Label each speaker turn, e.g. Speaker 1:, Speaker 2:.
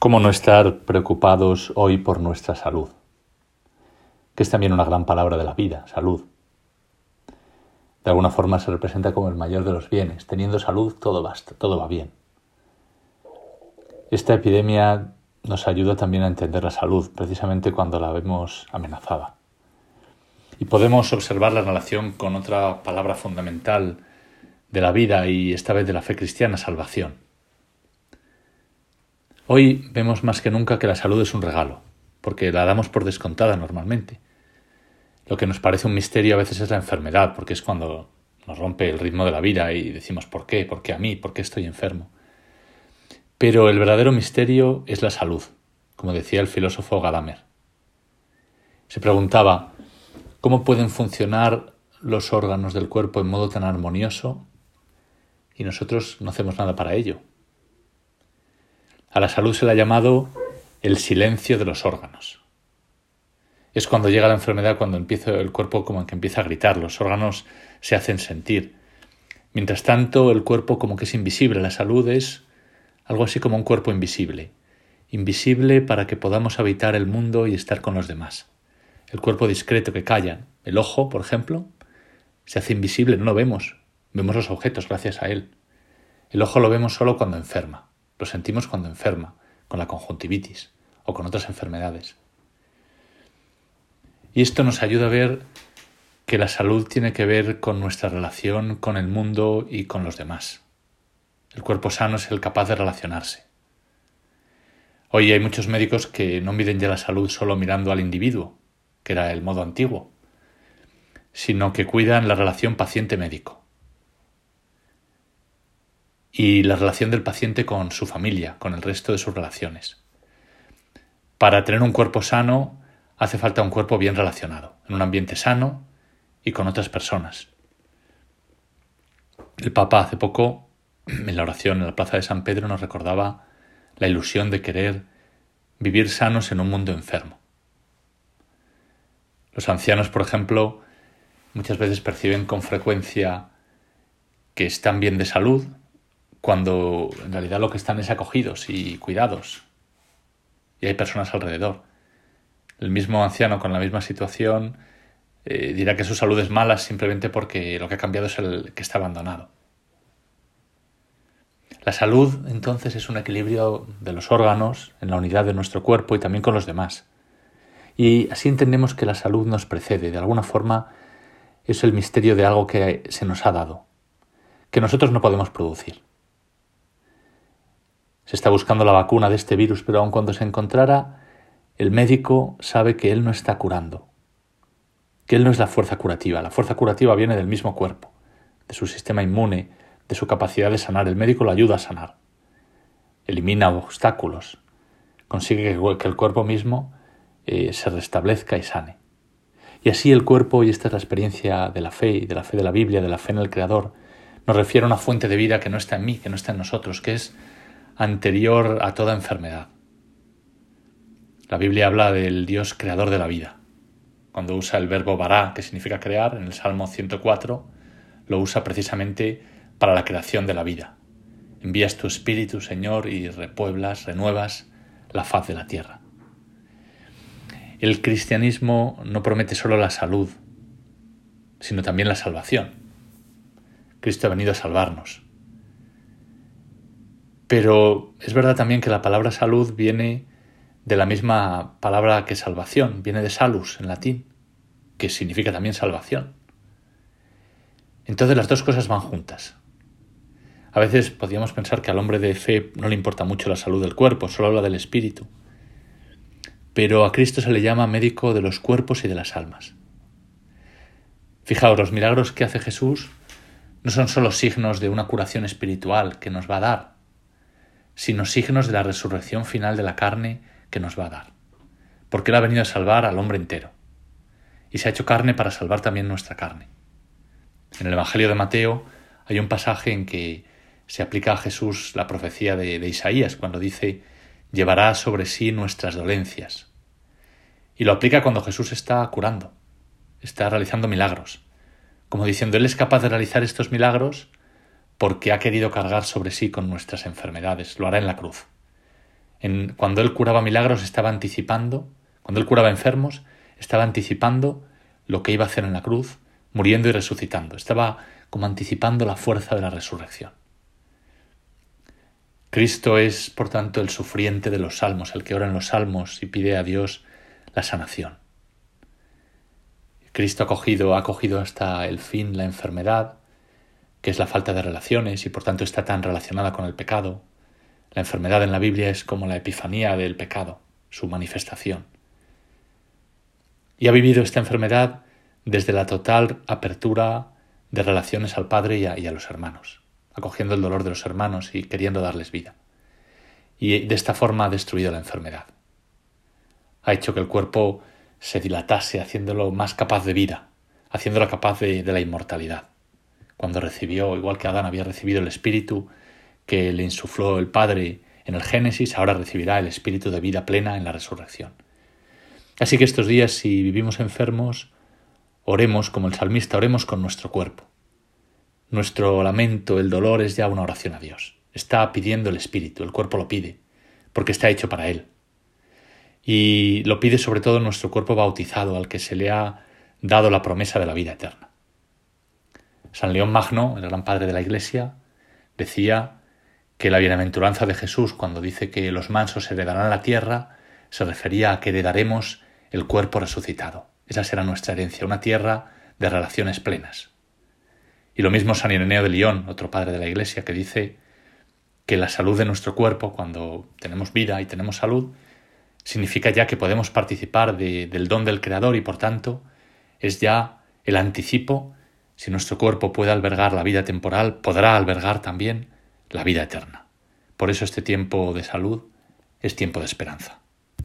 Speaker 1: ¿Cómo no estar preocupados hoy por nuestra salud? Que es también una gran palabra de la vida, salud. De alguna forma se representa como el mayor de los bienes. Teniendo salud todo basta, todo va bien. Esta epidemia nos ayuda también a entender la salud, precisamente cuando la vemos amenazada. Y podemos observar la relación con otra palabra fundamental de la vida y esta vez de la fe cristiana, salvación. Hoy vemos más que nunca que la salud es un regalo, porque la damos por descontada normalmente. Lo que nos parece un misterio a veces es la enfermedad, porque es cuando nos rompe el ritmo de la vida y decimos ¿por qué? ¿Por qué a mí? ¿Por qué estoy enfermo? Pero el verdadero misterio es la salud, como decía el filósofo Gadamer. Se preguntaba ¿cómo pueden funcionar los órganos del cuerpo en modo tan armonioso y nosotros no hacemos nada para ello? A la salud se le ha llamado el silencio de los órganos. Es cuando llega la enfermedad cuando empieza el cuerpo como que empieza a gritar, los órganos se hacen sentir. Mientras tanto, el cuerpo como que es invisible, la salud es algo así como un cuerpo invisible, invisible para que podamos habitar el mundo y estar con los demás. El cuerpo discreto que calla, el ojo, por ejemplo, se hace invisible, no lo vemos, vemos los objetos gracias a él. El ojo lo vemos solo cuando enferma. Lo sentimos cuando enferma, con la conjuntivitis o con otras enfermedades. Y esto nos ayuda a ver que la salud tiene que ver con nuestra relación con el mundo y con los demás. El cuerpo sano es el capaz de relacionarse. Hoy hay muchos médicos que no miden ya la salud solo mirando al individuo, que era el modo antiguo, sino que cuidan la relación paciente-médico y la relación del paciente con su familia, con el resto de sus relaciones. Para tener un cuerpo sano hace falta un cuerpo bien relacionado, en un ambiente sano y con otras personas. El Papa hace poco, en la oración en la Plaza de San Pedro, nos recordaba la ilusión de querer vivir sanos en un mundo enfermo. Los ancianos, por ejemplo, muchas veces perciben con frecuencia que están bien de salud, cuando en realidad lo que están es acogidos y cuidados. Y hay personas alrededor. El mismo anciano con la misma situación eh, dirá que su salud es mala simplemente porque lo que ha cambiado es el que está abandonado. La salud entonces es un equilibrio de los órganos en la unidad de nuestro cuerpo y también con los demás. Y así entendemos que la salud nos precede, de alguna forma es el misterio de algo que se nos ha dado, que nosotros no podemos producir. Se está buscando la vacuna de este virus, pero aun cuando se encontrara, el médico sabe que él no está curando, que él no es la fuerza curativa. La fuerza curativa viene del mismo cuerpo, de su sistema inmune, de su capacidad de sanar. El médico lo ayuda a sanar, elimina obstáculos, consigue que el cuerpo mismo eh, se restablezca y sane. Y así el cuerpo, y esta es la experiencia de la fe y de la fe de la Biblia, de la fe en el Creador, nos refiere a una fuente de vida que no está en mí, que no está en nosotros, que es anterior a toda enfermedad. La Biblia habla del Dios creador de la vida. Cuando usa el verbo bará, que significa crear, en el Salmo 104, lo usa precisamente para la creación de la vida. Envías tu espíritu, Señor, y repueblas, renuevas la faz de la tierra. El cristianismo no promete solo la salud, sino también la salvación. Cristo ha venido a salvarnos. Pero es verdad también que la palabra salud viene de la misma palabra que salvación, viene de salus en latín, que significa también salvación. Entonces las dos cosas van juntas. A veces podríamos pensar que al hombre de fe no le importa mucho la salud del cuerpo, solo habla del espíritu. Pero a Cristo se le llama médico de los cuerpos y de las almas. Fijaos, los milagros que hace Jesús no son solo signos de una curación espiritual que nos va a dar, sino signos de la resurrección final de la carne que nos va a dar. Porque Él ha venido a salvar al hombre entero. Y se ha hecho carne para salvar también nuestra carne. En el Evangelio de Mateo hay un pasaje en que se aplica a Jesús la profecía de, de Isaías, cuando dice, llevará sobre sí nuestras dolencias. Y lo aplica cuando Jesús está curando, está realizando milagros, como diciendo, Él es capaz de realizar estos milagros porque ha querido cargar sobre sí con nuestras enfermedades, lo hará en la cruz. Cuando él curaba milagros estaba anticipando, cuando él curaba enfermos, estaba anticipando lo que iba a hacer en la cruz, muriendo y resucitando. Estaba como anticipando la fuerza de la resurrección. Cristo es, por tanto, el sufriente de los salmos, el que ora en los salmos y pide a Dios la sanación. Cristo ha cogido, ha cogido hasta el fin la enfermedad, que es la falta de relaciones y por tanto está tan relacionada con el pecado. La enfermedad en la Biblia es como la epifanía del pecado, su manifestación. Y ha vivido esta enfermedad desde la total apertura de relaciones al Padre y a, los hermanos, acogiendo el dolor de los hermanos y queriendo darles vida. Y de esta forma ha destruido la enfermedad. Ha hecho que el cuerpo se dilatase, haciéndolo más capaz de vida, haciéndolo capaz de, de la inmortalidad. Cuando recibió, igual que Adán había recibido el Espíritu que le insufló el Padre en el Génesis, ahora recibirá el Espíritu de vida plena en la resurrección. Así que estos días, si vivimos enfermos, Oremos como el salmista, oremos con nuestro cuerpo. Nuestro lamento, el dolor es ya una oración a Dios. Está pidiendo el Espíritu, el cuerpo lo pide, porque está hecho para Él. Y lo pide sobre todo nuestro cuerpo bautizado, al que se le ha dado la promesa de la vida eterna. San León Magno, el gran padre de la Iglesia, decía que la bienaventuranza de Jesús, cuando dice que los mansos heredarán la tierra, se refería a que heredaremos el cuerpo resucitado. Esa será nuestra herencia, una tierra de relaciones plenas. Y lo mismo San Ireneo de León, otro padre de la Iglesia, que dice que la salud de nuestro cuerpo, cuando tenemos vida y tenemos salud, significa ya que podemos participar del don del Creador y por tanto es ya el anticipo, si nuestro cuerpo puede albergar la vida temporal, podrá albergar también la vida eterna. Por eso este tiempo de salud es tiempo de esperanza.